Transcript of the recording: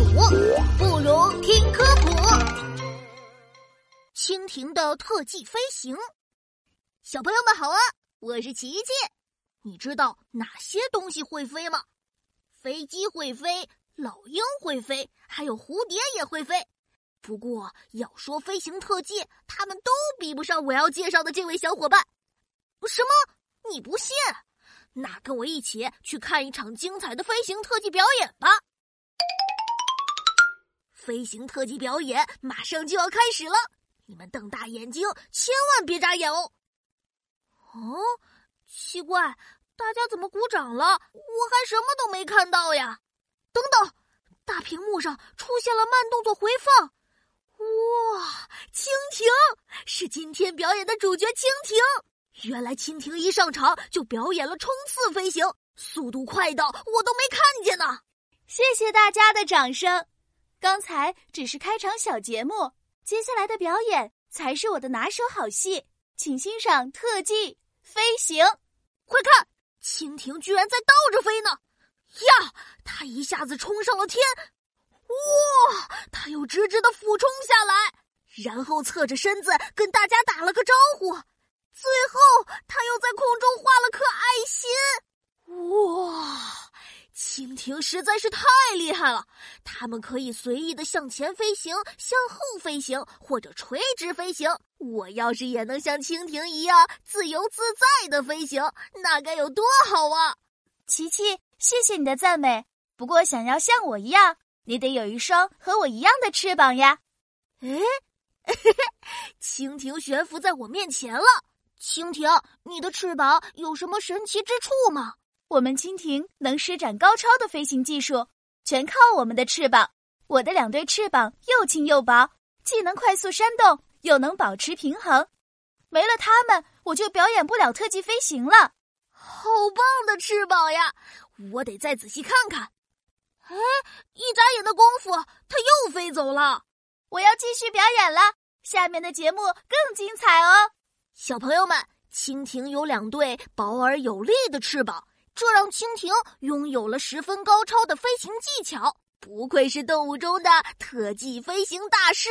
数，不如听科普。蜻蜓的特技飞行，小朋友们好啊！我是琪琪。你知道哪些东西会飞吗？飞机会飞，老鹰会飞，还有蝴蝶也会飞。不过要说飞行特技，他们都比不上我要介绍的这位小伙伴。什么？你不信？那跟我一起去看一场精彩的飞行特技表演吧！飞行特技表演马上就要开始了，你们瞪大眼睛，千万别眨眼哦！哦，奇怪，大家怎么鼓掌了？我还什么都没看到呀！等等，大屏幕上出现了慢动作回放，哇，蜻蜓是今天表演的主角，蜻蜓。原来蜻蜓一上场就表演了冲刺飞行，速度快到我都没看见呢。谢谢大家的掌声，刚才只是开场小节目，接下来的表演才是我的拿手好戏，请欣赏特技飞行。快看，蜻蜓居然在倒着飞呢！呀，它一下子冲上了天，哇，它又直直的俯冲下来，然后侧着身子跟大家打了个招呼。最后，他又在空中画了颗爱心。哇，蜻蜓实在是太厉害了！它们可以随意的向前飞行、向后飞行或者垂直飞行。我要是也能像蜻蜓一样自由自在的飞行，那该有多好啊！琪琪，谢谢你的赞美。不过，想要像我一样，你得有一双和我一样的翅膀呀。哎，蜻蜓悬浮在我面前了。蜻蜓，你的翅膀有什么神奇之处吗？我们蜻蜓能施展高超的飞行技术，全靠我们的翅膀。我的两对翅膀又轻又薄，既能快速扇动，又能保持平衡。没了它们，我就表演不了特技飞行了。好棒的翅膀呀！我得再仔细看看。哎，一眨眼的功夫，它又飞走了。我要继续表演了，下面的节目更精彩哦。小朋友们，蜻蜓有两对薄而有力的翅膀，这让蜻蜓拥有了十分高超的飞行技巧，不愧是动物中的特技飞行大师。